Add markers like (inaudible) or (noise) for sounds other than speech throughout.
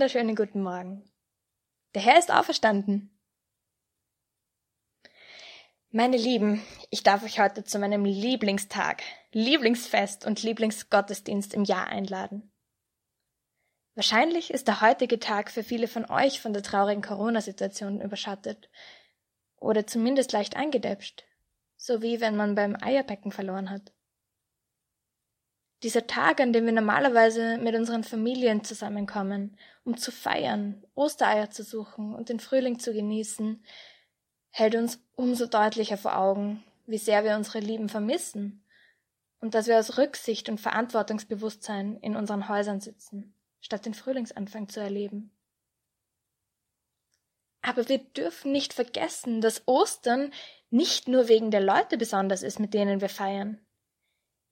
wunderschönen guten Morgen. Der Herr ist auferstanden. Meine Lieben, ich darf euch heute zu meinem Lieblingstag, Lieblingsfest und Lieblingsgottesdienst im Jahr einladen. Wahrscheinlich ist der heutige Tag für viele von euch von der traurigen Corona-Situation überschattet oder zumindest leicht eingedäpscht, so wie wenn man beim Eierbecken verloren hat. Dieser Tag, an dem wir normalerweise mit unseren Familien zusammenkommen, um zu feiern, Ostereier zu suchen und den Frühling zu genießen, hält uns umso deutlicher vor Augen, wie sehr wir unsere Lieben vermissen und dass wir aus Rücksicht und Verantwortungsbewusstsein in unseren Häusern sitzen, statt den Frühlingsanfang zu erleben. Aber wir dürfen nicht vergessen, dass Ostern nicht nur wegen der Leute besonders ist, mit denen wir feiern.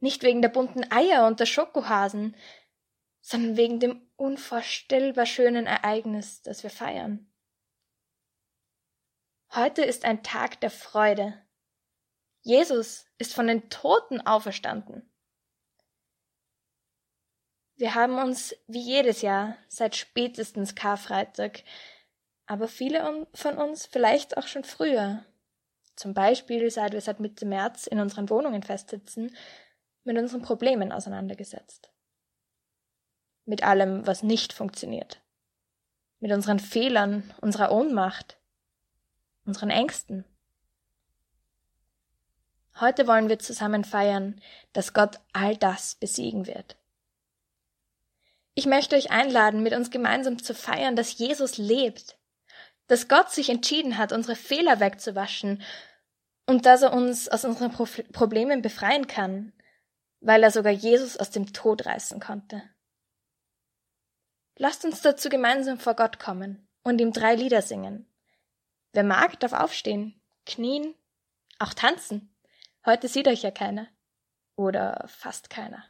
Nicht wegen der bunten Eier und der Schokohasen, sondern wegen dem unvorstellbar schönen Ereignis, das wir feiern. Heute ist ein Tag der Freude. Jesus ist von den Toten auferstanden. Wir haben uns wie jedes Jahr seit spätestens Karfreitag, aber viele von uns vielleicht auch schon früher, zum Beispiel seit wir seit Mitte März in unseren Wohnungen festsitzen, mit unseren Problemen auseinandergesetzt. Mit allem, was nicht funktioniert. Mit unseren Fehlern, unserer Ohnmacht, unseren Ängsten. Heute wollen wir zusammen feiern, dass Gott all das besiegen wird. Ich möchte euch einladen, mit uns gemeinsam zu feiern, dass Jesus lebt, dass Gott sich entschieden hat, unsere Fehler wegzuwaschen und dass er uns aus unseren Pro Problemen befreien kann, weil er sogar Jesus aus dem Tod reißen konnte. Lasst uns dazu gemeinsam vor Gott kommen und ihm drei Lieder singen. Wer mag, darf aufstehen, knien, auch tanzen. Heute sieht euch ja keiner. Oder fast keiner.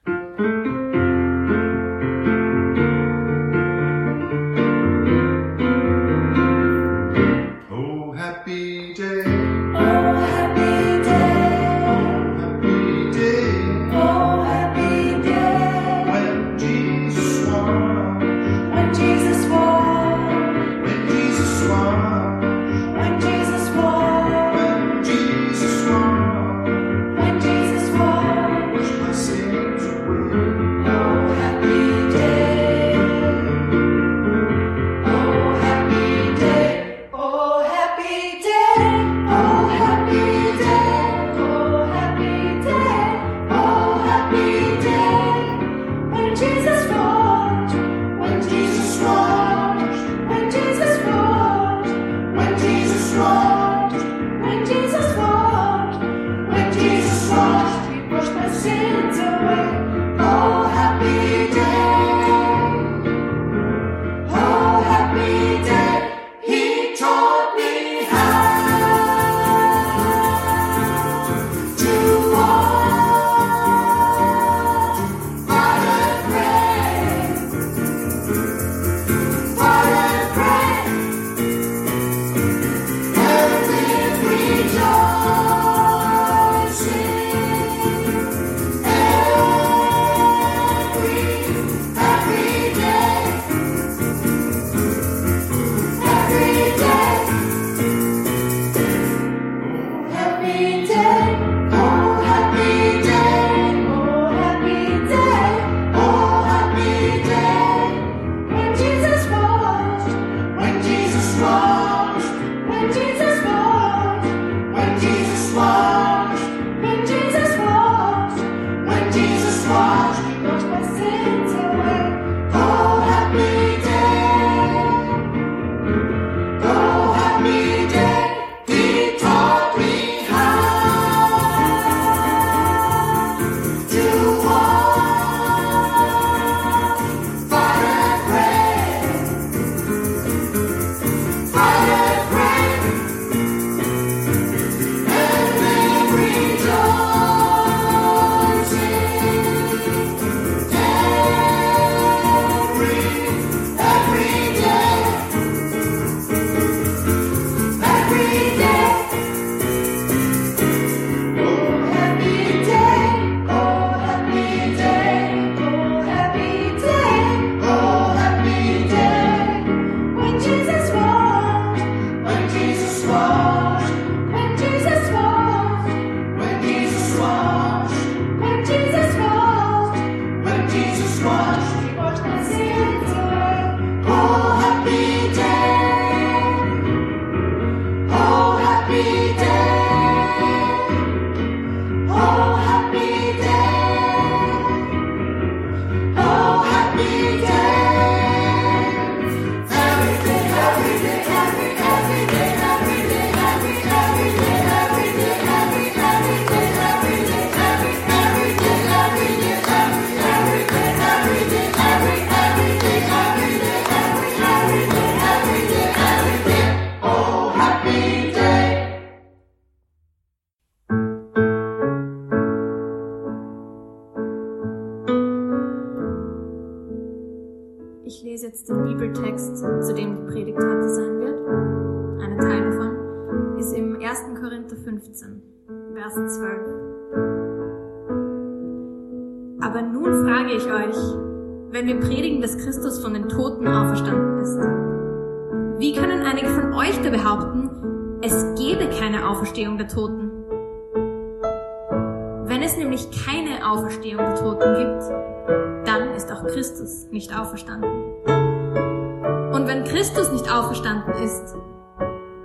entstanden ist,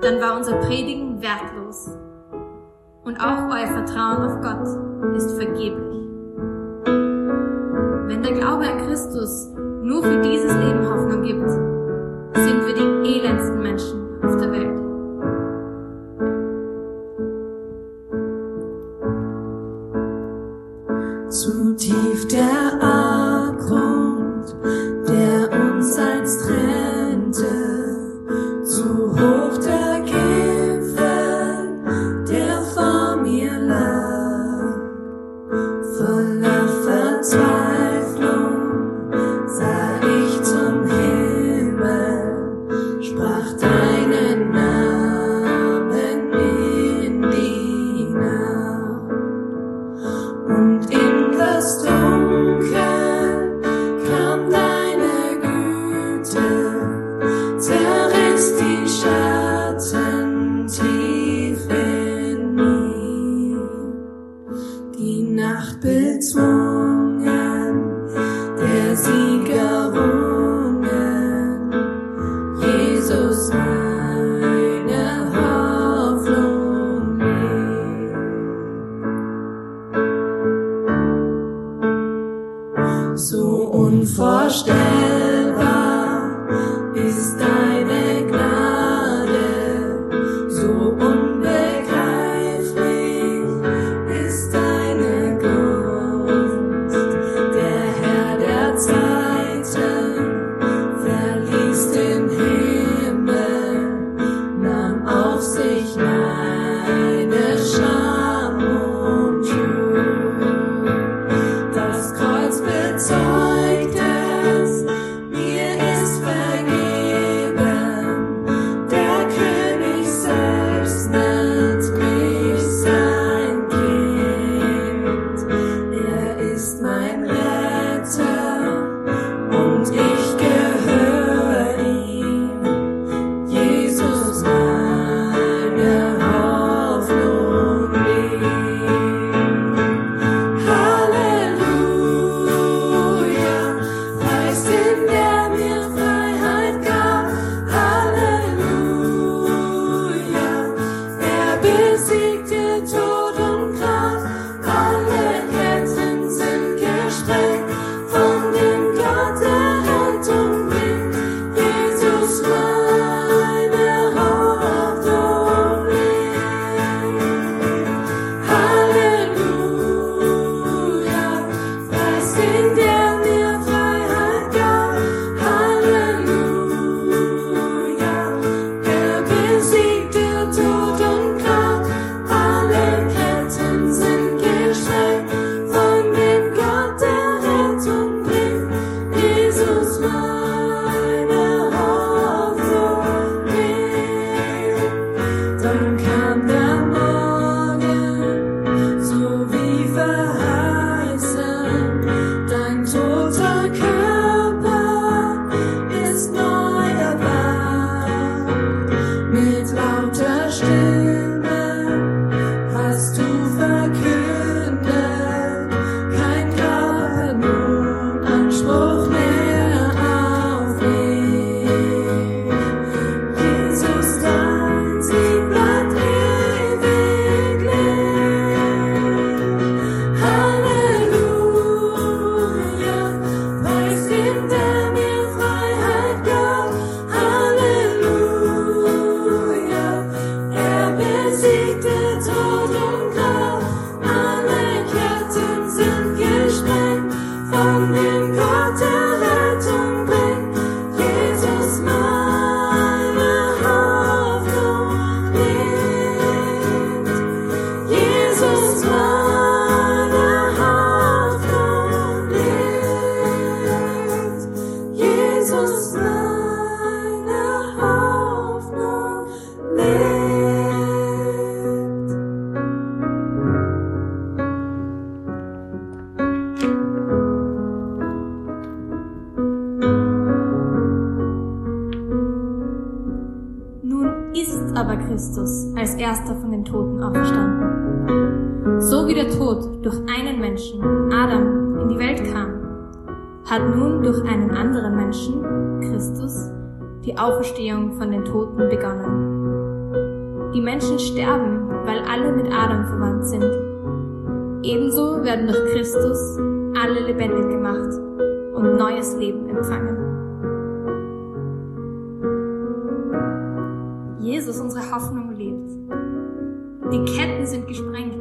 dann war unser Predigen wertlos. Und auch euer Vertrauen auf Gott ist vergeblich. Wenn der Glaube an Christus nur für dieses Leben Hoffnung gibt, sind wir die elendsten Menschen auf der Welt. Zu tief der unsere Hoffnung, lebt. Die Ketten sind gesprengt.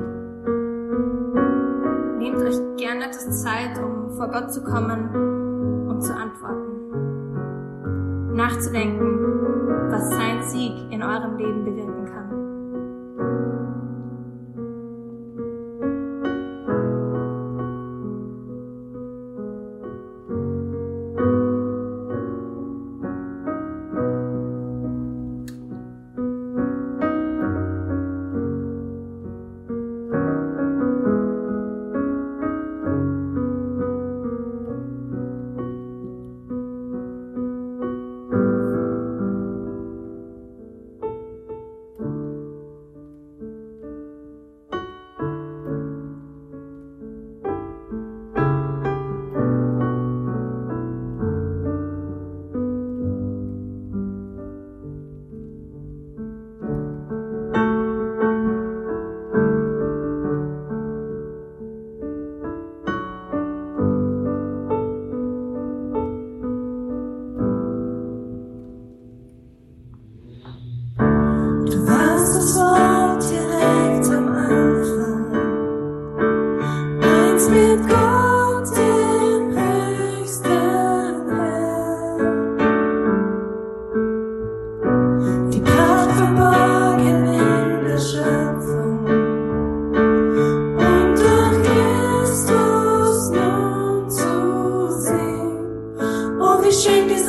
Nehmt euch gerne etwas Zeit, um vor Gott zu kommen und zu antworten. Nachzudenken, was sein Sieg in eurem Leben bewirken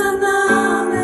another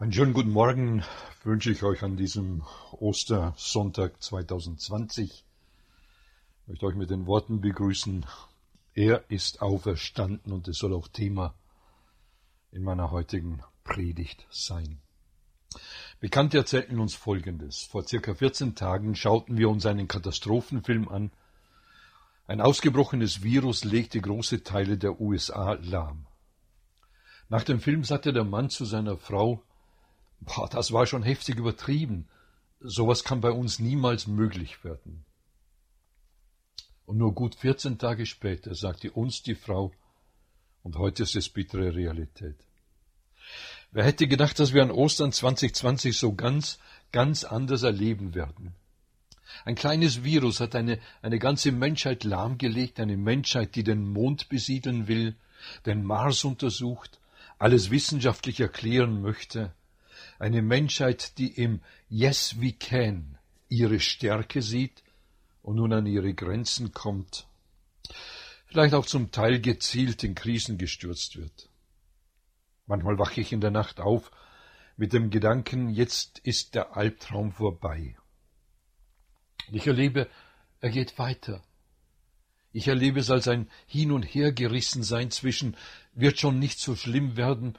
Einen schönen guten Morgen wünsche ich euch an diesem Ostersonntag 2020. Ich möchte euch mit den Worten begrüßen, er ist auferstanden und es soll auch Thema in meiner heutigen Predigt sein. Bekannte erzählten uns Folgendes. Vor circa 14 Tagen schauten wir uns einen Katastrophenfilm an. Ein ausgebrochenes Virus legte große Teile der USA lahm. Nach dem Film sagte der Mann zu seiner Frau, Boah, das war schon heftig übertrieben. Sowas kann bei uns niemals möglich werden. Und nur gut 14 Tage später sagte uns die Frau, und heute ist es bittere Realität. Wer hätte gedacht, dass wir an Ostern 2020 so ganz, ganz anders erleben werden? Ein kleines Virus hat eine, eine ganze Menschheit lahmgelegt, eine Menschheit, die den Mond besiedeln will, den Mars untersucht, alles wissenschaftlich erklären möchte, eine Menschheit, die im Yes we can ihre Stärke sieht und nun an ihre Grenzen kommt, vielleicht auch zum Teil gezielt in Krisen gestürzt wird. Manchmal wache ich in der Nacht auf mit dem Gedanken, jetzt ist der Albtraum vorbei. Ich erlebe, er geht weiter. Ich erlebe es als ein Hin und Hergerissen sein zwischen wird schon nicht so schlimm werden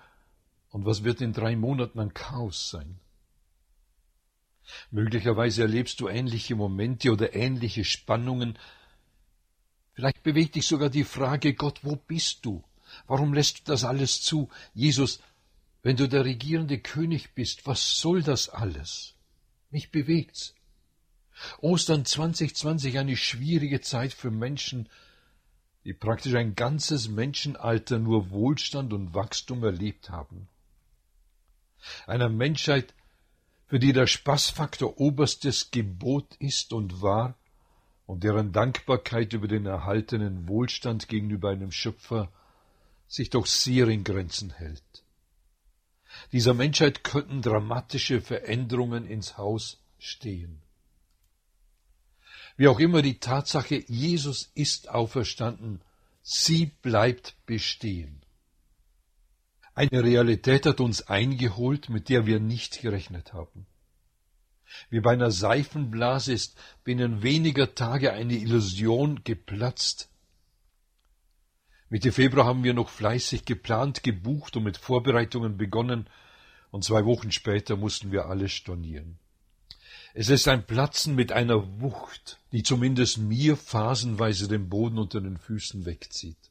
und was wird in drei Monaten ein Chaos sein? Möglicherweise erlebst du ähnliche Momente oder ähnliche Spannungen. Vielleicht bewegt dich sogar die Frage, Gott, wo bist du? Warum lässt du das alles zu? Jesus, wenn du der regierende König bist, was soll das alles? Mich bewegt's. Ostern 2020 eine schwierige Zeit für Menschen, die praktisch ein ganzes Menschenalter nur Wohlstand und Wachstum erlebt haben einer Menschheit, für die der Spaßfaktor oberstes Gebot ist und war und deren Dankbarkeit über den erhaltenen Wohlstand gegenüber einem Schöpfer sich doch sehr in Grenzen hält. Dieser Menschheit könnten dramatische Veränderungen ins Haus stehen. Wie auch immer die Tatsache, Jesus ist auferstanden, sie bleibt bestehen. Eine Realität hat uns eingeholt, mit der wir nicht gerechnet haben. Wie bei einer Seifenblase ist binnen weniger Tage eine Illusion geplatzt. Mitte Februar haben wir noch fleißig geplant, gebucht und mit Vorbereitungen begonnen, und zwei Wochen später mussten wir alles stornieren. Es ist ein Platzen mit einer Wucht, die zumindest mir phasenweise den Boden unter den Füßen wegzieht.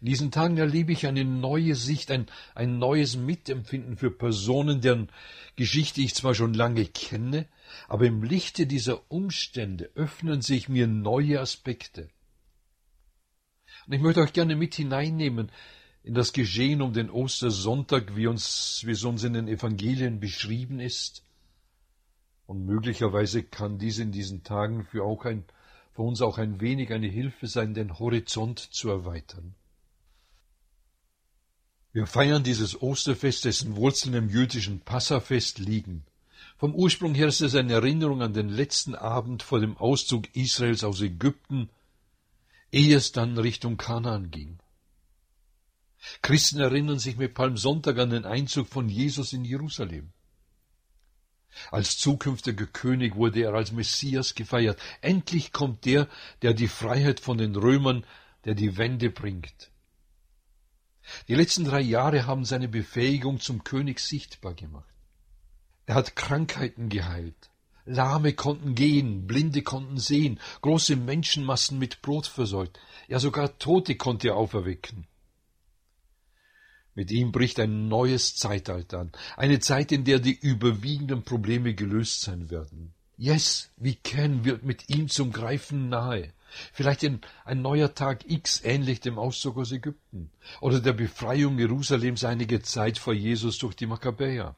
In diesen Tagen erlebe ich eine neue Sicht, ein, ein neues Mitempfinden für Personen, deren Geschichte ich zwar schon lange kenne, aber im Lichte dieser Umstände öffnen sich mir neue Aspekte. Und ich möchte euch gerne mit hineinnehmen in das Geschehen um den Ostersonntag, wie, uns, wie es uns in den Evangelien beschrieben ist. Und möglicherweise kann dies in diesen Tagen für, auch ein, für uns auch ein wenig eine Hilfe sein, den Horizont zu erweitern. Wir feiern dieses Osterfest, dessen Wurzeln im jüdischen Passafest liegen. Vom Ursprung her ist es eine Erinnerung an den letzten Abend vor dem Auszug Israels aus Ägypten, ehe es dann Richtung Kanaan ging. Christen erinnern sich mit Palmsonntag an den Einzug von Jesus in Jerusalem. Als zukünftiger König wurde er als Messias gefeiert. Endlich kommt der, der die Freiheit von den Römern, der die Wende bringt. Die letzten drei Jahre haben seine Befähigung zum König sichtbar gemacht. Er hat Krankheiten geheilt. Lahme konnten gehen, Blinde konnten sehen, große Menschenmassen mit Brot versorgt. Ja, sogar Tote konnte er auferwecken. Mit ihm bricht ein neues Zeitalter an, eine Zeit, in der die überwiegenden Probleme gelöst sein werden. Yes, we can wird mit ihm zum Greifen nahe. Vielleicht ein, ein neuer Tag X ähnlich dem Auszug aus Ägypten oder der Befreiung Jerusalems einige Zeit vor Jesus durch die Makkabäer.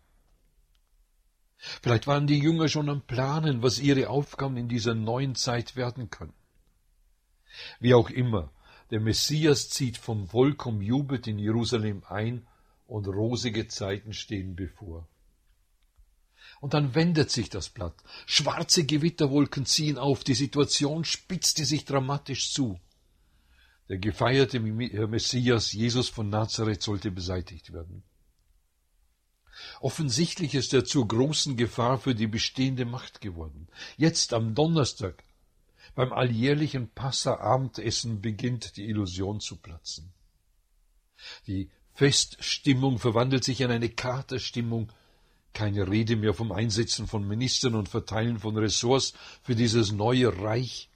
Vielleicht waren die Jünger schon am Planen, was ihre Aufgaben in dieser neuen Zeit werden können. Wie auch immer, der Messias zieht vom Volk umjubelt in Jerusalem ein und rosige Zeiten stehen bevor. Und dann wendet sich das Blatt. Schwarze Gewitterwolken ziehen auf, die Situation spitzte sich dramatisch zu. Der gefeierte Messias Jesus von Nazareth sollte beseitigt werden. Offensichtlich ist er zur großen Gefahr für die bestehende Macht geworden. Jetzt am Donnerstag, beim alljährlichen Passa-Abendessen, beginnt die Illusion zu platzen. Die Feststimmung verwandelt sich in eine Katerstimmung. Keine Rede mehr vom Einsetzen von Ministern und Verteilen von Ressorts für dieses neue Reich.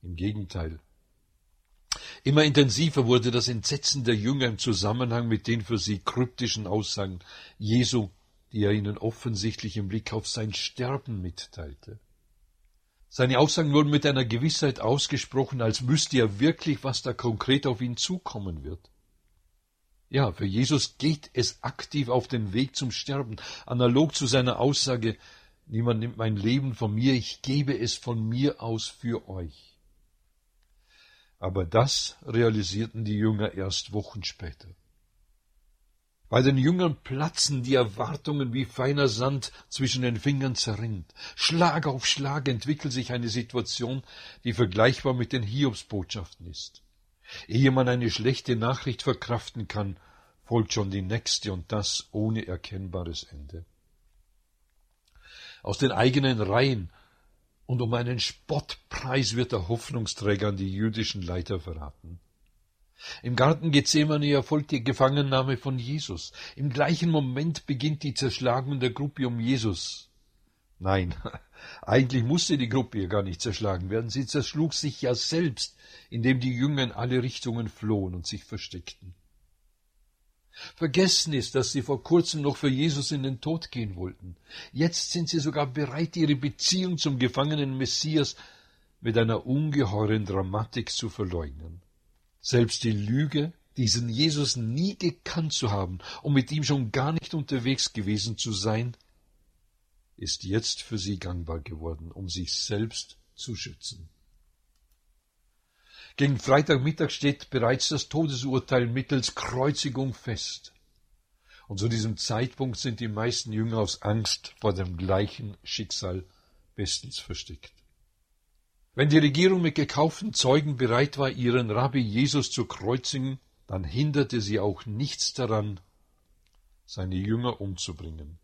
Im Gegenteil. Immer intensiver wurde das Entsetzen der Jünger im Zusammenhang mit den für sie kryptischen Aussagen Jesu, die er ihnen offensichtlich im Blick auf sein Sterben mitteilte. Seine Aussagen wurden mit einer Gewissheit ausgesprochen, als wüsste er wirklich, was da konkret auf ihn zukommen wird. Ja, für Jesus geht es aktiv auf den Weg zum Sterben, analog zu seiner Aussage Niemand nimmt mein Leben von mir, ich gebe es von mir aus für euch. Aber das realisierten die Jünger erst Wochen später. Bei den Jüngern platzen die Erwartungen wie feiner Sand zwischen den Fingern zerrinnt. Schlag auf Schlag entwickelt sich eine Situation, die vergleichbar mit den Hiobsbotschaften ist. Ehe man eine schlechte Nachricht verkraften kann, folgt schon die nächste und das ohne erkennbares Ende. Aus den eigenen Reihen und um einen Spottpreis wird der Hoffnungsträger an die jüdischen Leiter verraten. Im Garten Gethsemane erfolgt die Gefangennahme von Jesus. Im gleichen Moment beginnt die Zerschlagung der Gruppe um Jesus. Nein, (laughs) eigentlich musste die Gruppe ja gar nicht zerschlagen werden. Sie zerschlug sich ja selbst, indem die Jünger in alle Richtungen flohen und sich versteckten. Vergessen ist, dass sie vor kurzem noch für Jesus in den Tod gehen wollten. Jetzt sind sie sogar bereit, ihre Beziehung zum gefangenen Messias mit einer ungeheuren Dramatik zu verleugnen. Selbst die Lüge, diesen Jesus nie gekannt zu haben und mit ihm schon gar nicht unterwegs gewesen zu sein, ist jetzt für sie gangbar geworden, um sich selbst zu schützen. Gegen Freitagmittag steht bereits das Todesurteil mittels Kreuzigung fest. Und zu diesem Zeitpunkt sind die meisten Jünger aus Angst vor dem gleichen Schicksal bestens versteckt. Wenn die Regierung mit gekauften Zeugen bereit war, ihren Rabbi Jesus zu kreuzigen, dann hinderte sie auch nichts daran, seine Jünger umzubringen.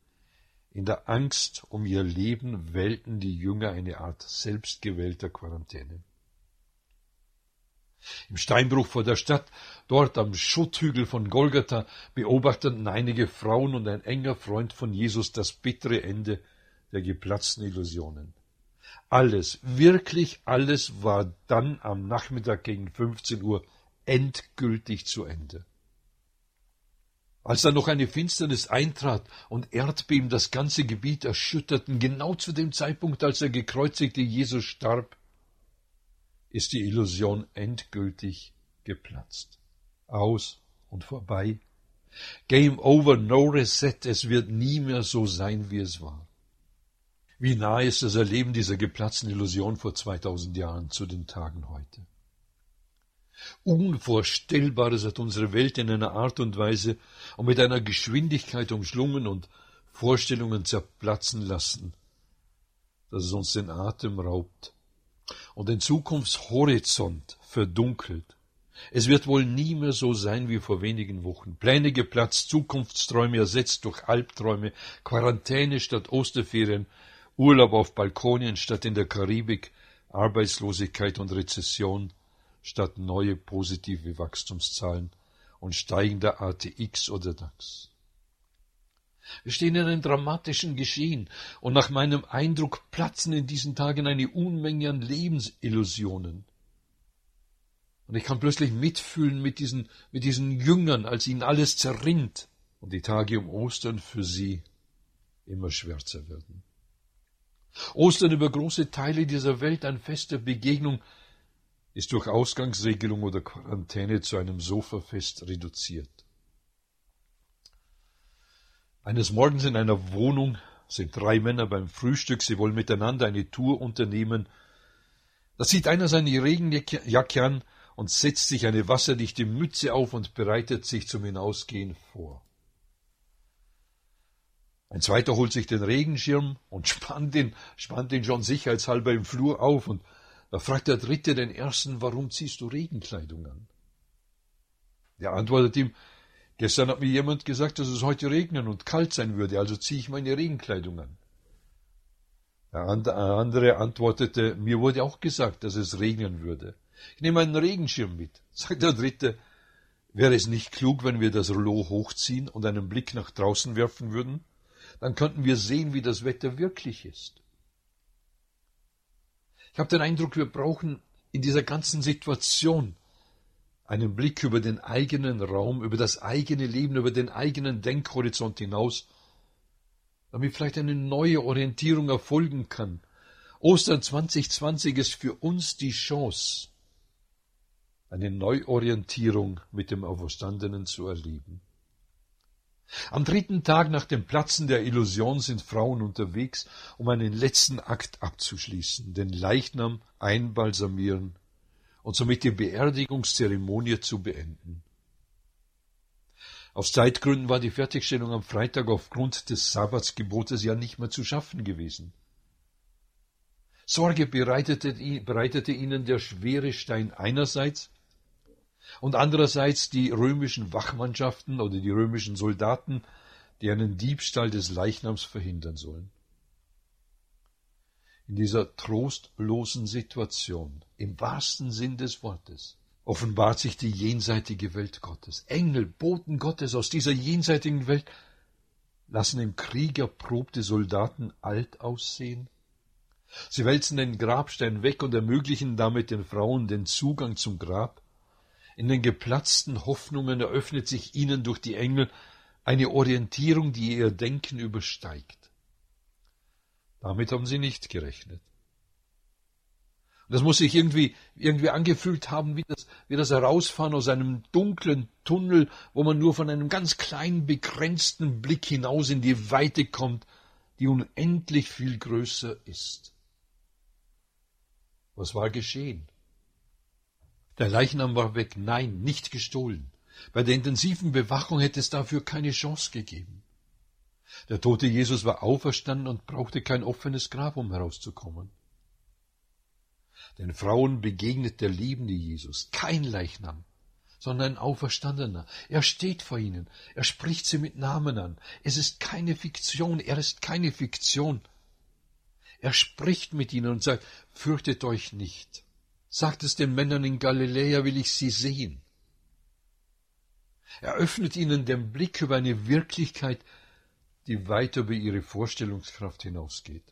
In der Angst um ihr Leben wählten die Jünger eine Art selbstgewählter Quarantäne. Im Steinbruch vor der Stadt, dort am Schutthügel von Golgatha, beobachteten einige Frauen und ein enger Freund von Jesus das bittere Ende der geplatzten Illusionen. Alles, wirklich alles war dann am Nachmittag gegen 15 Uhr endgültig zu Ende. Als dann noch eine Finsternis eintrat und Erdbeben das ganze Gebiet erschütterten, genau zu dem Zeitpunkt, als der gekreuzigte Jesus starb, ist die Illusion endgültig geplatzt. Aus und vorbei. Game over, no reset, es wird nie mehr so sein, wie es war. Wie nahe ist das Erleben dieser geplatzten Illusion vor 2000 Jahren zu den Tagen heute? Unvorstellbares hat unsere Welt in einer Art und Weise und mit einer Geschwindigkeit umschlungen und Vorstellungen zerplatzen lassen, dass es uns den Atem raubt und den Zukunftshorizont verdunkelt. Es wird wohl nie mehr so sein wie vor wenigen Wochen. Pläne geplatzt, Zukunftsträume ersetzt durch Albträume, Quarantäne statt Osterferien, Urlaub auf Balkonien statt in der Karibik, Arbeitslosigkeit und Rezession statt neue positive Wachstumszahlen und steigender ATX oder DAX. Wir stehen in einem dramatischen Geschehen, und nach meinem Eindruck platzen in diesen Tagen eine Unmenge an Lebensillusionen. Und ich kann plötzlich mitfühlen mit diesen, mit diesen Jüngern, als ihnen alles zerrinnt und die Tage um Ostern für sie immer schwärzer werden. Ostern über große Teile dieser Welt ein Fest der Begegnung ist durch Ausgangsregelung oder Quarantäne zu einem Sofafest reduziert. Eines Morgens in einer Wohnung sind drei Männer beim Frühstück, sie wollen miteinander eine Tour unternehmen. Da zieht einer seine Regenjacke an und setzt sich eine wasserdichte Mütze auf und bereitet sich zum Hinausgehen vor. Ein zweiter holt sich den Regenschirm und (laughs) spannt ihn, spannt ihn schon sicherheitshalber im Flur auf und da fragt der dritte den ersten, warum ziehst du Regenkleidung an? Der antwortet ihm, Gestern hat mir jemand gesagt, dass es heute regnen und kalt sein würde, also ziehe ich meine Regenkleidung an. Der andere antwortete, mir wurde auch gesagt, dass es regnen würde. Ich nehme einen Regenschirm mit. Sagt der dritte, wäre es nicht klug, wenn wir das Rollo hochziehen und einen Blick nach draußen werfen würden? Dann könnten wir sehen, wie das Wetter wirklich ist. Ich habe den Eindruck, wir brauchen in dieser ganzen Situation einen Blick über den eigenen Raum, über das eigene Leben, über den eigenen Denkhorizont hinaus, damit vielleicht eine neue Orientierung erfolgen kann. Ostern 2020 ist für uns die Chance, eine Neuorientierung mit dem Auferstandenen zu erleben. Am dritten Tag nach dem Platzen der Illusion sind Frauen unterwegs, um einen letzten Akt abzuschließen, den Leichnam einbalsamieren und somit die Beerdigungszeremonie zu beenden. Aus Zeitgründen war die Fertigstellung am Freitag aufgrund des Sabbatsgebotes ja nicht mehr zu schaffen gewesen. Sorge bereitete, bereitete ihnen der schwere Stein einerseits und andererseits die römischen Wachmannschaften oder die römischen Soldaten, die einen Diebstahl des Leichnams verhindern sollen. In dieser trostlosen Situation, im wahrsten Sinn des Wortes, offenbart sich die jenseitige Welt Gottes. Engel, Boten Gottes aus dieser jenseitigen Welt lassen im Krieg erprobte Soldaten alt aussehen. Sie wälzen den Grabstein weg und ermöglichen damit den Frauen den Zugang zum Grab. In den geplatzten Hoffnungen eröffnet sich ihnen durch die Engel eine Orientierung, die ihr Denken übersteigt. Damit haben sie nicht gerechnet. Das muss sich irgendwie, irgendwie angefühlt haben, wie das, wie das Herausfahren aus einem dunklen Tunnel, wo man nur von einem ganz kleinen, begrenzten Blick hinaus in die Weite kommt, die unendlich viel größer ist. Was war geschehen? Der Leichnam war weg. Nein, nicht gestohlen. Bei der intensiven Bewachung hätte es dafür keine Chance gegeben. Der tote Jesus war auferstanden und brauchte kein offenes Grab, um herauszukommen. Den Frauen begegnet der liebende Jesus, kein Leichnam, sondern ein Auferstandener. Er steht vor ihnen, er spricht sie mit Namen an. Es ist keine Fiktion, er ist keine Fiktion. Er spricht mit ihnen und sagt, fürchtet euch nicht. Sagt es den Männern in Galiläa, will ich sie sehen. Er öffnet ihnen den Blick über eine Wirklichkeit, die weit über ihre Vorstellungskraft hinausgeht.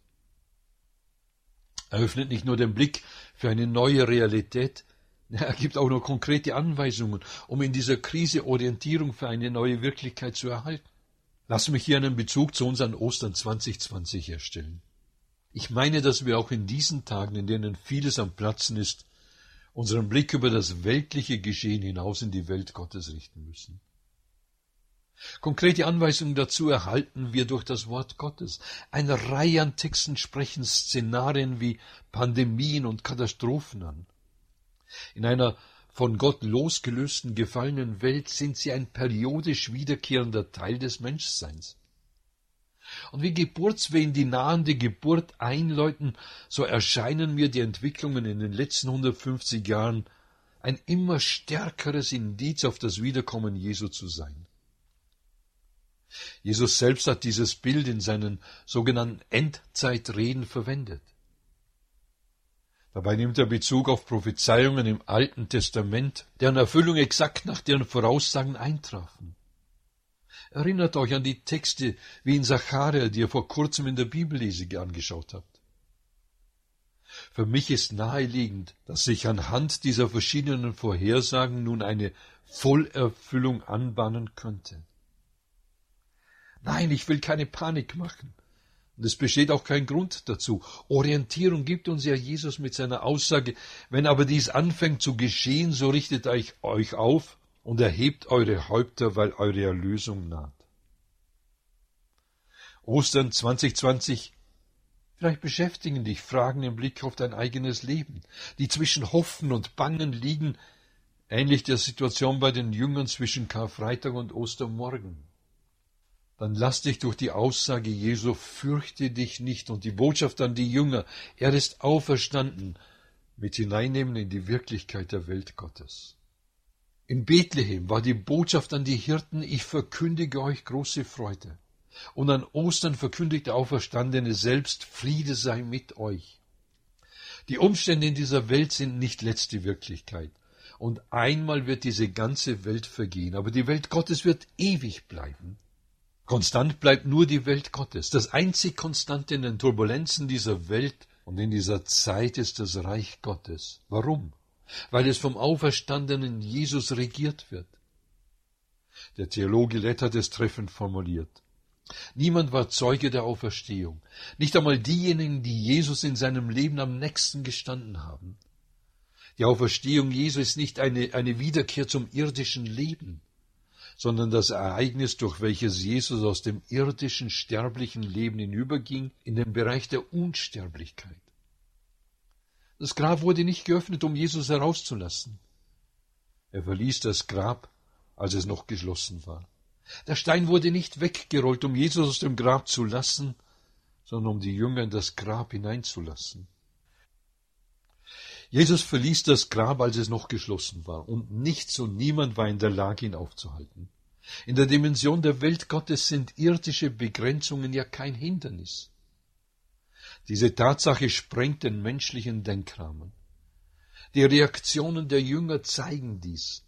Er öffnet nicht nur den Blick für eine neue Realität, (laughs) er gibt auch noch konkrete Anweisungen, um in dieser Krise Orientierung für eine neue Wirklichkeit zu erhalten. Lass mich hier einen Bezug zu unseren Ostern 2020 herstellen. Ich meine, dass wir auch in diesen Tagen, in denen vieles am Platzen ist, unseren Blick über das weltliche Geschehen hinaus in die Welt Gottes richten müssen. Konkrete Anweisungen dazu erhalten wir durch das Wort Gottes. Eine Reihe an Texten sprechen Szenarien wie Pandemien und Katastrophen an. In einer von Gott losgelösten gefallenen Welt sind sie ein periodisch wiederkehrender Teil des Menschseins. Und wie Geburtswehen die nahende Geburt einläuten, so erscheinen mir die Entwicklungen in den letzten 150 Jahren ein immer stärkeres Indiz auf das Wiederkommen Jesu zu sein. Jesus selbst hat dieses Bild in seinen sogenannten Endzeitreden verwendet. Dabei nimmt er Bezug auf Prophezeiungen im Alten Testament, deren Erfüllung exakt nach deren Voraussagen eintrafen. Erinnert euch an die Texte wie in Zacharia, die ihr vor kurzem in der Bibellese angeschaut habt. Für mich ist naheliegend, dass sich anhand dieser verschiedenen Vorhersagen nun eine Vollerfüllung anbahnen könnte. Nein, ich will keine Panik machen. Und es besteht auch kein Grund dazu. Orientierung gibt uns ja Jesus mit seiner Aussage, wenn aber dies anfängt zu geschehen, so richtet euch, euch auf und erhebt eure Häupter, weil eure Erlösung naht. Ostern 2020 Vielleicht beschäftigen dich Fragen im Blick auf dein eigenes Leben, die zwischen Hoffen und Bangen liegen, ähnlich der Situation bei den Jüngern zwischen Karfreitag und Ostermorgen dann lass dich durch die Aussage Jesu, fürchte dich nicht und die Botschaft an die Jünger, er ist auferstanden, mit hineinnehmen in die Wirklichkeit der Welt Gottes. In Bethlehem war die Botschaft an die Hirten, ich verkündige euch große Freude. Und an Ostern verkündigt der Auferstandene selbst, Friede sei mit euch. Die Umstände in dieser Welt sind nicht letzte Wirklichkeit. Und einmal wird diese ganze Welt vergehen, aber die Welt Gottes wird ewig bleiben. Konstant bleibt nur die Welt Gottes. Das einzig Konstante in den Turbulenzen dieser Welt und in dieser Zeit ist das Reich Gottes. Warum? Weil es vom auferstandenen Jesus regiert wird. Der Theologe Lett hat es treffend formuliert. Niemand war Zeuge der Auferstehung. Nicht einmal diejenigen, die Jesus in seinem Leben am nächsten gestanden haben. Die Auferstehung Jesu ist nicht eine, eine Wiederkehr zum irdischen Leben sondern das Ereignis, durch welches Jesus aus dem irdischen, sterblichen Leben hinüberging in den Bereich der Unsterblichkeit. Das Grab wurde nicht geöffnet, um Jesus herauszulassen. Er verließ das Grab, als es noch geschlossen war. Der Stein wurde nicht weggerollt, um Jesus aus dem Grab zu lassen, sondern um die Jünger in das Grab hineinzulassen. Jesus verließ das Grab, als es noch geschlossen war, und nichts und niemand war in der Lage, ihn aufzuhalten. In der Dimension der Welt Gottes sind irdische Begrenzungen ja kein Hindernis. Diese Tatsache sprengt den menschlichen Denkrahmen. Die Reaktionen der Jünger zeigen dies.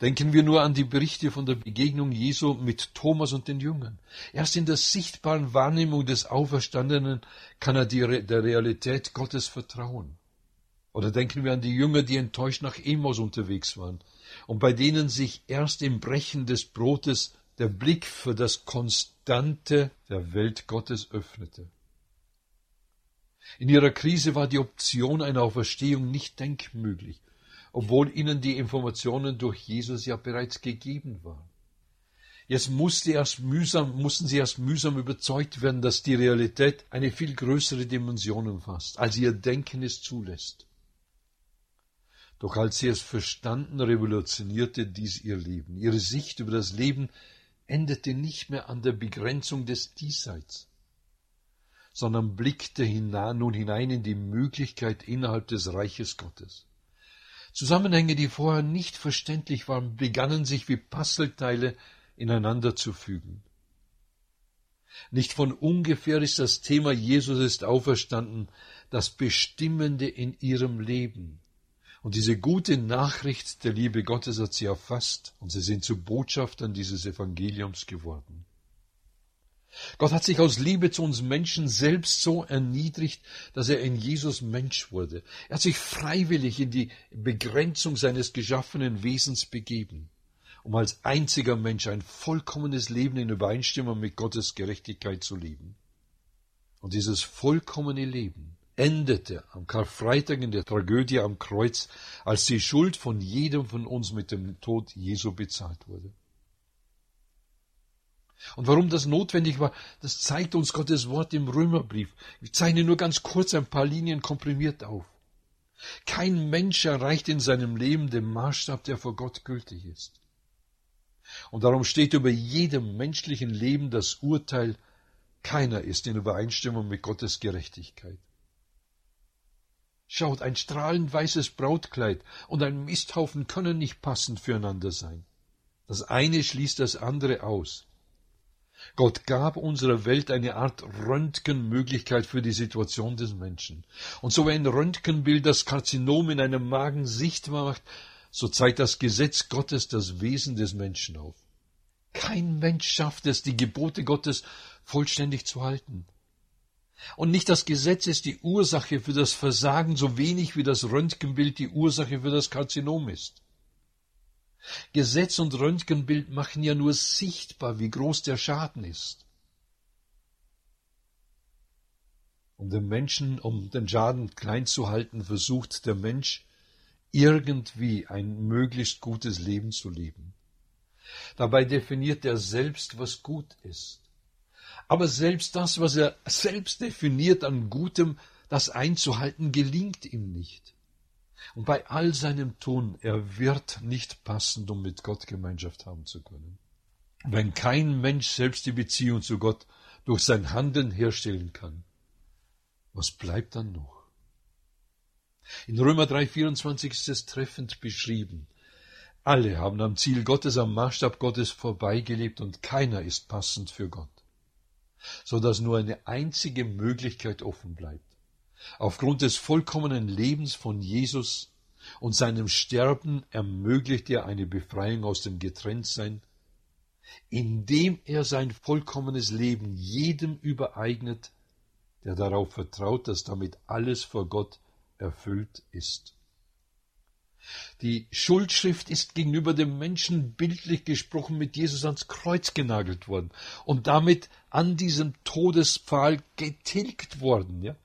Denken wir nur an die Berichte von der Begegnung Jesu mit Thomas und den Jüngern. Erst in der sichtbaren Wahrnehmung des Auferstandenen kann er der Realität Gottes vertrauen. Oder denken wir an die Jünger, die enttäuscht nach Emos unterwegs waren und bei denen sich erst im Brechen des Brotes der Blick für das Konstante der Welt Gottes öffnete. In ihrer Krise war die Option einer Auferstehung nicht denkmöglich, obwohl ihnen die Informationen durch Jesus ja bereits gegeben waren. Jetzt musste erst mühsam, mussten sie erst mühsam überzeugt werden, dass die Realität eine viel größere Dimension umfasst, als ihr Denken es zulässt. Doch als sie es verstanden, revolutionierte dies ihr Leben. Ihre Sicht über das Leben endete nicht mehr an der Begrenzung des Diesseits, sondern blickte hinein, nun hinein in die Möglichkeit innerhalb des Reiches Gottes. Zusammenhänge, die vorher nicht verständlich waren, begannen sich wie Puzzleteile ineinander zu fügen. Nicht von ungefähr ist das Thema Jesus ist auferstanden, das Bestimmende in ihrem Leben. Und diese gute Nachricht der Liebe Gottes hat sie erfasst und sie sind zu Botschaftern dieses Evangeliums geworden. Gott hat sich aus Liebe zu uns Menschen selbst so erniedrigt, dass er in Jesus Mensch wurde. Er hat sich freiwillig in die Begrenzung seines geschaffenen Wesens begeben, um als einziger Mensch ein vollkommenes Leben in Übereinstimmung mit Gottes Gerechtigkeit zu leben. Und dieses vollkommene Leben endete am Karfreitag in der Tragödie am Kreuz, als die Schuld von jedem von uns mit dem Tod Jesu bezahlt wurde. Und warum das notwendig war, das zeigt uns Gottes Wort im Römerbrief. Ich zeichne nur ganz kurz ein paar Linien komprimiert auf. Kein Mensch erreicht in seinem Leben den Maßstab, der vor Gott gültig ist. Und darum steht über jedem menschlichen Leben das Urteil, keiner ist in Übereinstimmung mit Gottes Gerechtigkeit. Schaut, ein strahlend weißes Brautkleid und ein Misthaufen können nicht passend füreinander sein. Das eine schließt das andere aus. Gott gab unserer Welt eine Art Röntgenmöglichkeit für die Situation des Menschen. Und so wie ein Röntgenbild das Karzinom in einem Magen sichtbar macht, so zeigt das Gesetz Gottes das Wesen des Menschen auf. Kein Mensch schafft es, die Gebote Gottes vollständig zu halten. Und nicht das Gesetz ist die Ursache für das Versagen, so wenig wie das Röntgenbild die Ursache für das Karzinom ist. Gesetz und Röntgenbild machen ja nur sichtbar, wie groß der Schaden ist. Um den Menschen, um den Schaden klein zu halten, versucht der Mensch irgendwie ein möglichst gutes Leben zu leben. Dabei definiert er selbst, was gut ist. Aber selbst das, was er selbst definiert an Gutem, das einzuhalten, gelingt ihm nicht. Und bei all seinem Tun, er wird nicht passend, um mit Gott Gemeinschaft haben zu können. Wenn kein Mensch selbst die Beziehung zu Gott durch sein Handeln herstellen kann, was bleibt dann noch? In Römer 3,24 ist es treffend beschrieben. Alle haben am Ziel Gottes, am Maßstab Gottes vorbeigelebt und keiner ist passend für Gott. So dass nur eine einzige Möglichkeit offen bleibt. Aufgrund des vollkommenen Lebens von Jesus und seinem Sterben ermöglicht er eine Befreiung aus dem Getrenntsein, indem er sein vollkommenes Leben jedem übereignet, der darauf vertraut, dass damit alles vor Gott erfüllt ist. Die Schuldschrift ist gegenüber dem Menschen bildlich gesprochen mit Jesus ans Kreuz genagelt worden und damit an diesem Todespfahl getilgt worden, ja.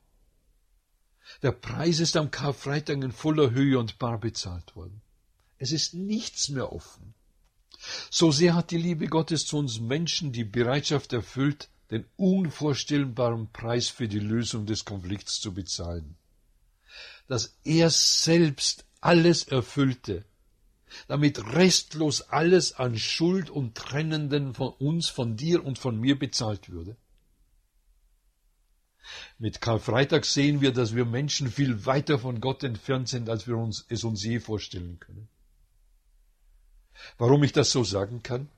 Der Preis ist am Karfreitag in voller Höhe und bar bezahlt worden. Es ist nichts mehr offen. So sehr hat die Liebe Gottes zu uns Menschen die Bereitschaft erfüllt, den unvorstellbaren Preis für die Lösung des Konflikts zu bezahlen. Dass er selbst alles erfüllte, damit restlos alles an Schuld und Trennenden von uns, von dir und von mir bezahlt würde. Mit Karfreitag sehen wir, dass wir Menschen viel weiter von Gott entfernt sind, als wir uns, es uns je vorstellen können. Warum ich das so sagen kann?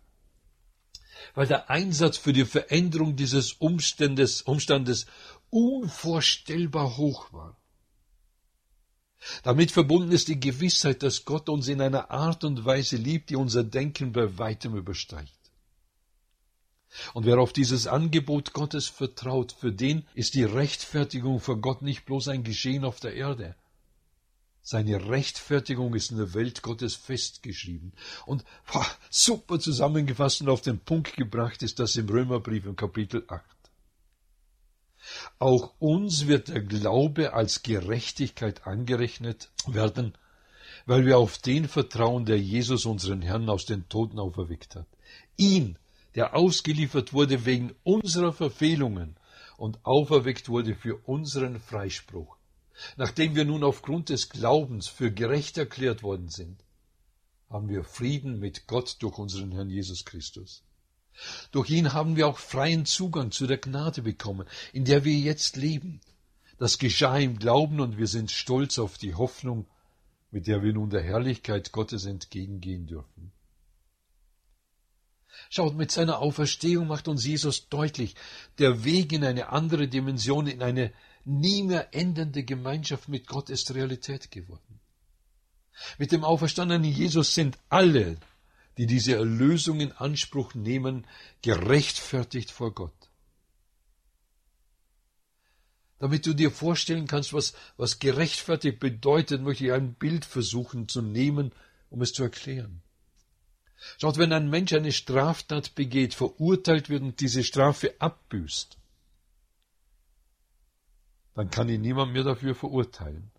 Weil der Einsatz für die Veränderung dieses Umstandes, Umstandes unvorstellbar hoch war. Damit verbunden ist die Gewissheit, dass Gott uns in einer Art und Weise liebt, die unser Denken bei weitem übersteigt. Und wer auf dieses Angebot Gottes vertraut, für den ist die Rechtfertigung vor Gott nicht bloß ein Geschehen auf der Erde. Seine Rechtfertigung ist in der Welt Gottes festgeschrieben. Und boah, super zusammengefasst und auf den Punkt gebracht ist das im Römerbrief im Kapitel 8. Auch uns wird der Glaube als Gerechtigkeit angerechnet werden, weil wir auf den vertrauen, der Jesus unseren Herrn aus den Toten auferweckt hat. Ihn der ausgeliefert wurde wegen unserer Verfehlungen und auferweckt wurde für unseren Freispruch. Nachdem wir nun aufgrund des Glaubens für gerecht erklärt worden sind, haben wir Frieden mit Gott durch unseren Herrn Jesus Christus. Durch ihn haben wir auch freien Zugang zu der Gnade bekommen, in der wir jetzt leben. Das geschah im Glauben und wir sind stolz auf die Hoffnung, mit der wir nun der Herrlichkeit Gottes entgegengehen dürfen. Schaut, mit seiner Auferstehung macht uns Jesus deutlich, der Weg in eine andere Dimension, in eine nie mehr endende Gemeinschaft mit Gott ist Realität geworden. Mit dem auferstandenen Jesus sind alle, die diese Erlösung in Anspruch nehmen, gerechtfertigt vor Gott. Damit du dir vorstellen kannst, was, was gerechtfertigt bedeutet, möchte ich ein Bild versuchen zu nehmen, um es zu erklären. Schaut, wenn ein Mensch eine Straftat begeht, verurteilt wird und diese Strafe abbüßt, dann kann ihn niemand mehr dafür verurteilen.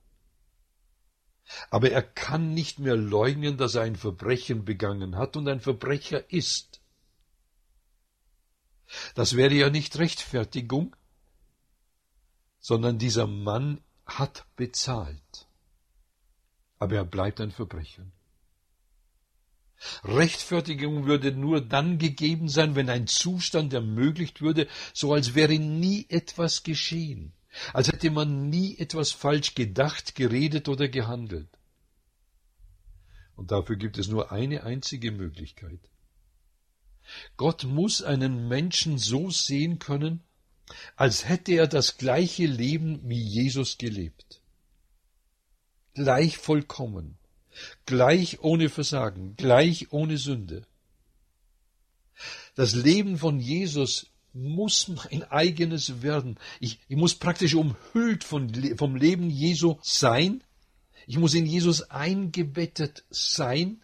Aber er kann nicht mehr leugnen, dass er ein Verbrechen begangen hat und ein Verbrecher ist. Das wäre ja nicht Rechtfertigung, sondern dieser Mann hat bezahlt. Aber er bleibt ein Verbrecher. Rechtfertigung würde nur dann gegeben sein, wenn ein Zustand ermöglicht würde, so als wäre nie etwas geschehen, als hätte man nie etwas falsch gedacht, geredet oder gehandelt. Und dafür gibt es nur eine einzige Möglichkeit. Gott muss einen Menschen so sehen können, als hätte er das gleiche Leben wie Jesus gelebt. Gleich vollkommen, gleich ohne Versagen, gleich ohne Sünde. Das Leben von Jesus muss mein eigenes werden. Ich, ich muss praktisch umhüllt von, vom Leben Jesu sein. Ich muss in Jesus eingebettet sein.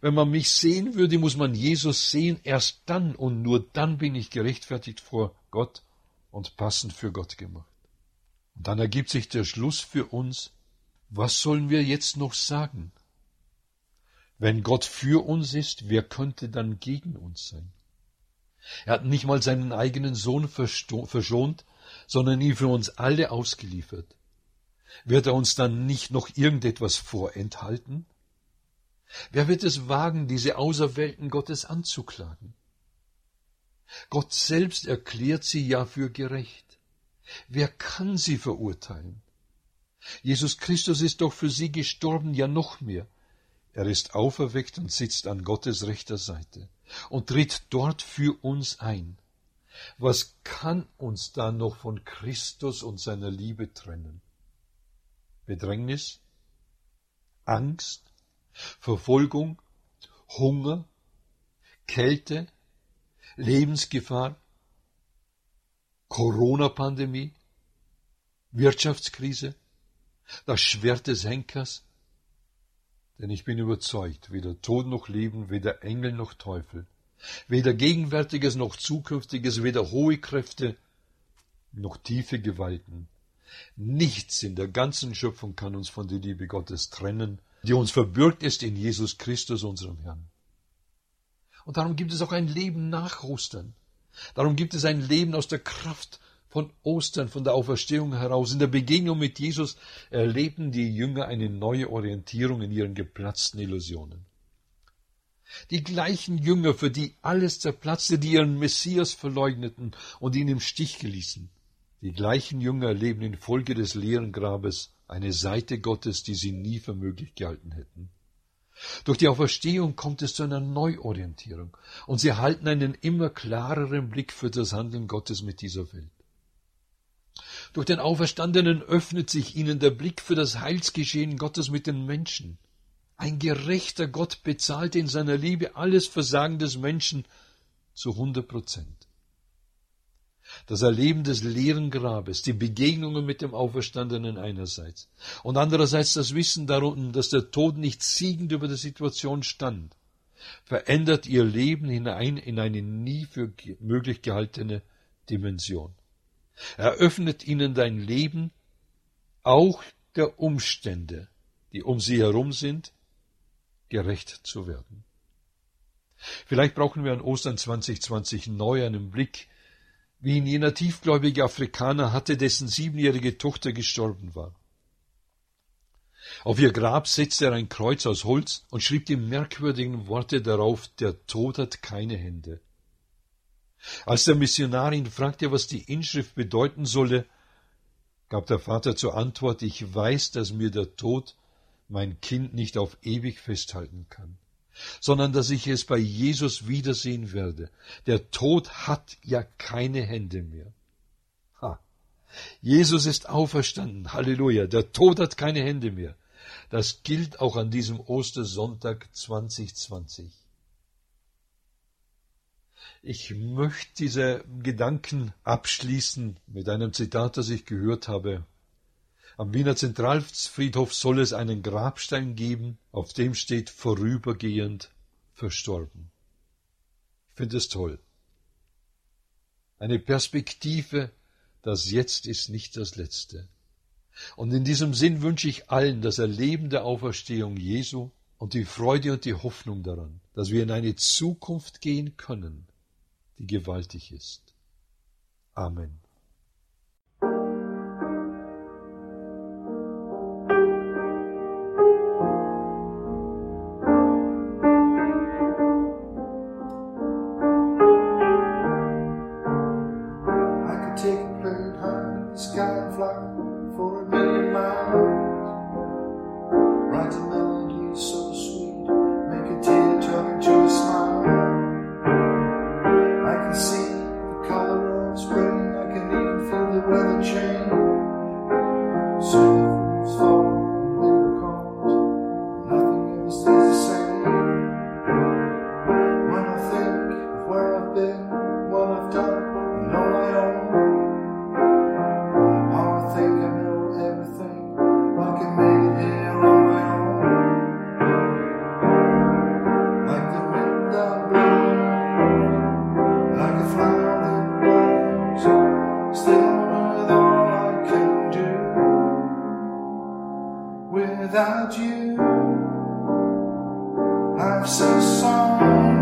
Wenn man mich sehen würde, muss man Jesus sehen. Erst dann und nur dann bin ich gerechtfertigt vor Gott und passend für Gott gemacht. Und dann ergibt sich der Schluss für uns, was sollen wir jetzt noch sagen? Wenn Gott für uns ist, wer könnte dann gegen uns sein? Er hat nicht mal seinen eigenen Sohn verschont, sondern ihn für uns alle ausgeliefert. Wird er uns dann nicht noch irgendetwas vorenthalten? Wer wird es wagen, diese Auserwählten Gottes anzuklagen? Gott selbst erklärt sie ja für gerecht. Wer kann sie verurteilen? Jesus Christus ist doch für sie gestorben, ja noch mehr. Er ist auferweckt und sitzt an Gottes rechter Seite und tritt dort für uns ein. Was kann uns da noch von Christus und seiner Liebe trennen? Bedrängnis? Angst? Verfolgung? Hunger? Kälte? Lebensgefahr? Corona-Pandemie? Wirtschaftskrise? Das Schwert des Henkers? Denn ich bin überzeugt, weder Tod noch Leben, weder Engel noch Teufel, weder Gegenwärtiges noch Zukünftiges, weder hohe Kräfte noch tiefe Gewalten. Nichts in der ganzen Schöpfung kann uns von der Liebe Gottes trennen, die uns verbürgt ist in Jesus Christus, unserem Herrn. Und darum gibt es auch ein Leben nach Ostern. Darum gibt es ein Leben aus der Kraft von Ostern, von der Auferstehung heraus. In der Begegnung mit Jesus erlebten die Jünger eine neue Orientierung in ihren geplatzten Illusionen. Die gleichen Jünger, für die alles zerplatzte, die ihren Messias verleugneten und ihn im Stich ließen. Die gleichen Jünger erleben infolge des leeren Grabes eine Seite Gottes, die sie nie für möglich gehalten hätten. Durch die Auferstehung kommt es zu einer Neuorientierung, und sie erhalten einen immer klareren Blick für das Handeln Gottes mit dieser Welt. Durch den Auferstandenen öffnet sich ihnen der Blick für das Heilsgeschehen Gottes mit den Menschen. Ein gerechter Gott bezahlt in seiner Liebe alles Versagen des Menschen zu hundert Prozent. Das Erleben des leeren Grabes, die Begegnungen mit dem Auferstandenen einerseits und andererseits das Wissen darum, dass der Tod nicht siegend über der Situation stand, verändert ihr Leben hinein in eine nie für möglich gehaltene Dimension eröffnet ihnen dein Leben auch der Umstände, die um sie herum sind, gerecht zu werden. Vielleicht brauchen wir an Ostern 2020 neu einen Blick, wie ihn jener tiefgläubige Afrikaner hatte, dessen siebenjährige Tochter gestorben war. Auf ihr Grab setzte er ein Kreuz aus Holz und schrieb die merkwürdigen Worte darauf, der Tod hat keine Hände. Als der Missionar ihn fragte, was die Inschrift bedeuten solle, gab der Vater zur Antwort, ich weiß, dass mir der Tod mein Kind nicht auf ewig festhalten kann, sondern dass ich es bei Jesus wiedersehen werde. Der Tod hat ja keine Hände mehr. Ha. Jesus ist auferstanden. Halleluja. Der Tod hat keine Hände mehr. Das gilt auch an diesem Ostersonntag 2020. Ich möchte diese Gedanken abschließen mit einem Zitat, das ich gehört habe. Am Wiener Zentralfriedhof soll es einen Grabstein geben, auf dem steht vorübergehend verstorben. Ich finde es toll. Eine Perspektive, das Jetzt ist nicht das Letzte. Und in diesem Sinn wünsche ich allen das Erleben der Auferstehung Jesu und die Freude und die Hoffnung daran, dass wir in eine Zukunft gehen können, die gewaltig ist. Amen. without you. Life's a song.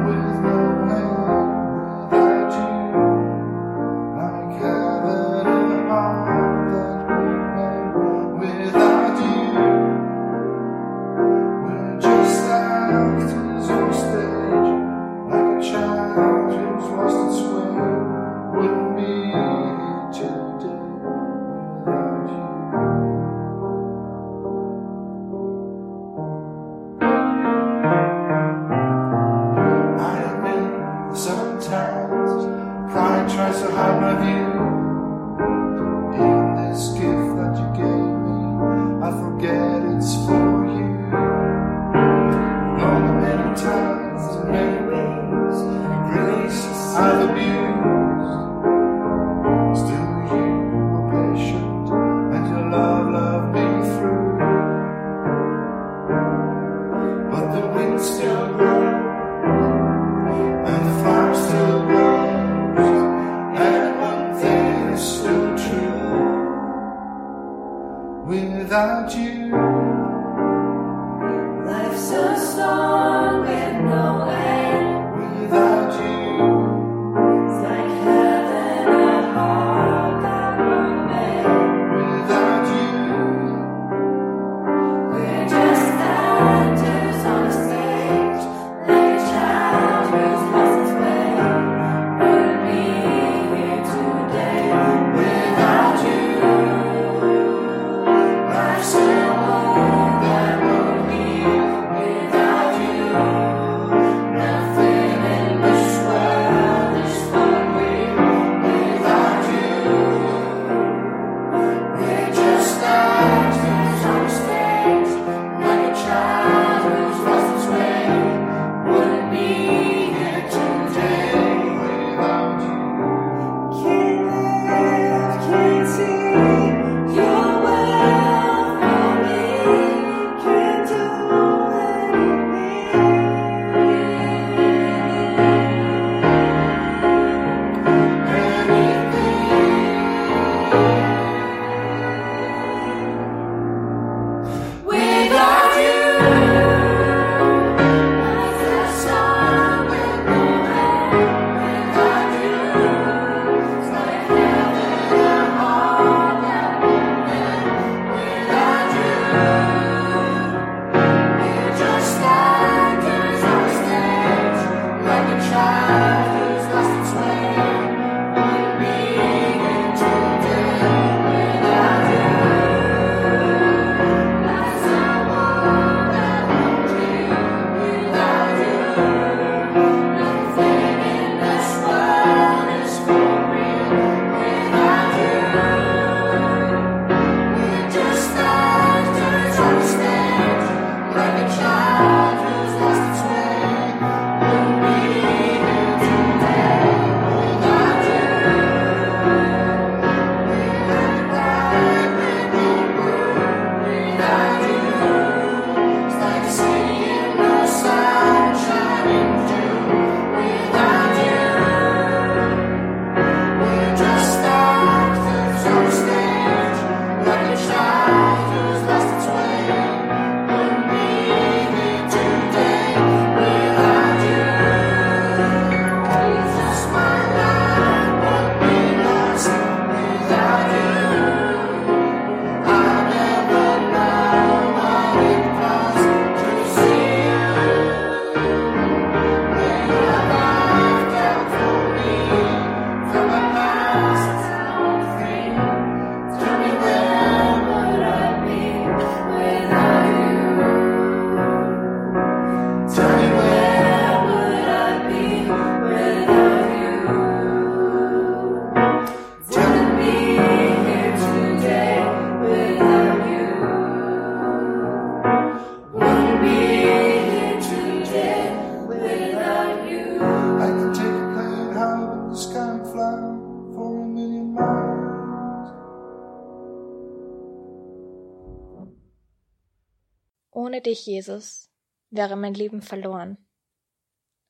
Dich, Jesus, wäre mein Leben verloren.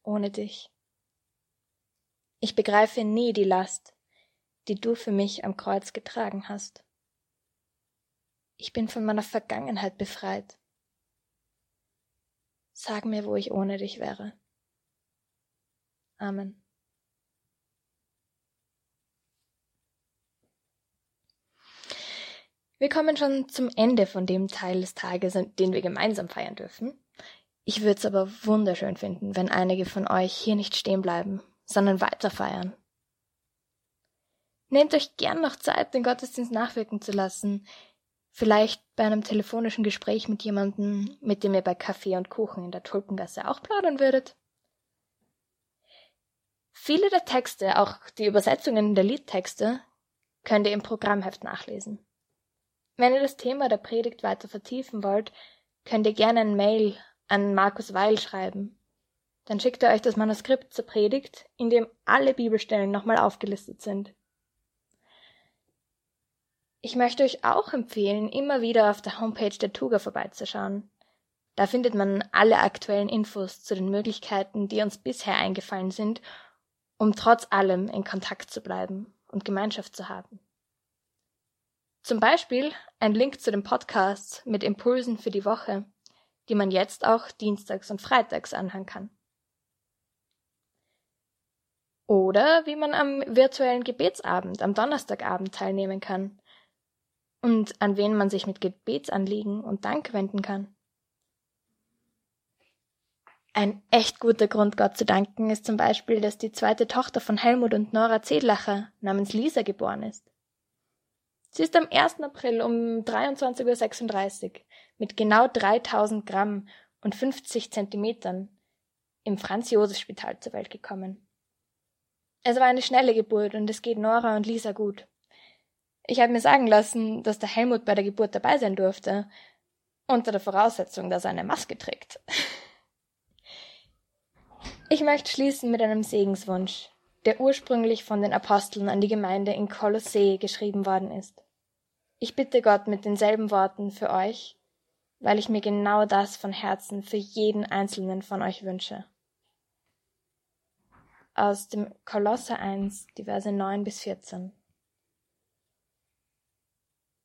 Ohne dich. Ich begreife nie die Last, die du für mich am Kreuz getragen hast. Ich bin von meiner Vergangenheit befreit. Sag mir, wo ich ohne dich wäre. Amen. Wir kommen schon zum Ende von dem Teil des Tages, den wir gemeinsam feiern dürfen. Ich würde es aber wunderschön finden, wenn einige von euch hier nicht stehen bleiben, sondern weiter feiern. Nehmt euch gern noch Zeit, den Gottesdienst nachwirken zu lassen. Vielleicht bei einem telefonischen Gespräch mit jemandem, mit dem ihr bei Kaffee und Kuchen in der Tulpengasse auch plaudern würdet. Viele der Texte, auch die Übersetzungen der Liedtexte, könnt ihr im Programmheft nachlesen. Wenn ihr das Thema der Predigt weiter vertiefen wollt, könnt ihr gerne ein Mail an Markus Weil schreiben. Dann schickt er euch das Manuskript zur Predigt, in dem alle Bibelstellen nochmal aufgelistet sind. Ich möchte euch auch empfehlen, immer wieder auf der Homepage der Tuga vorbeizuschauen. Da findet man alle aktuellen Infos zu den Möglichkeiten, die uns bisher eingefallen sind, um trotz allem in Kontakt zu bleiben und Gemeinschaft zu haben. Zum Beispiel ein Link zu den Podcasts mit Impulsen für die Woche, die man jetzt auch dienstags und freitags anhören kann. Oder wie man am virtuellen Gebetsabend am Donnerstagabend teilnehmen kann und an wen man sich mit Gebetsanliegen und Dank wenden kann. Ein echt guter Grund, Gott zu danken, ist zum Beispiel, dass die zweite Tochter von Helmut und Nora Zedlacher namens Lisa geboren ist. Sie ist am 1. April um 23.36 Uhr mit genau 3000 Gramm und 50 Zentimetern im Franz-Josef-Spital zur Welt gekommen. Es war eine schnelle Geburt und es geht Nora und Lisa gut. Ich habe mir sagen lassen, dass der Helmut bei der Geburt dabei sein durfte, unter der Voraussetzung, dass er eine Maske trägt. (laughs) Ich möchte schließen mit einem Segenswunsch, der ursprünglich von den Aposteln an die Gemeinde in Kolossee geschrieben worden ist. Ich bitte Gott mit denselben Worten für euch, weil ich mir genau das von Herzen für jeden einzelnen von euch wünsche. Aus dem Kolosser 1, die Verse 9 bis 14.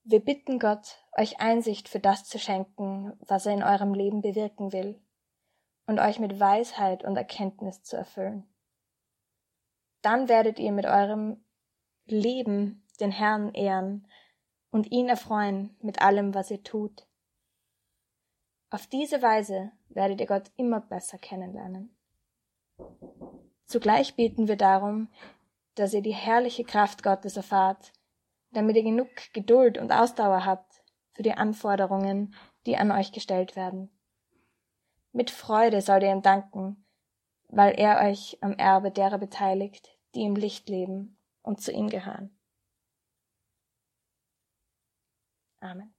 Wir bitten Gott, euch Einsicht für das zu schenken, was er in eurem Leben bewirken will, und euch mit Weisheit und Erkenntnis zu erfüllen. Dann werdet ihr mit eurem Leben den Herrn ehren und ihn erfreuen mit allem, was ihr tut. Auf diese Weise werdet ihr Gott immer besser kennenlernen. Zugleich beten wir darum, dass ihr die herrliche Kraft Gottes erfahrt, damit ihr genug Geduld und Ausdauer habt für die Anforderungen, die an euch gestellt werden. Mit Freude sollt ihr ihm danken, weil er euch am Erbe derer beteiligt, die im Licht leben und zu ihm gehören. Amen.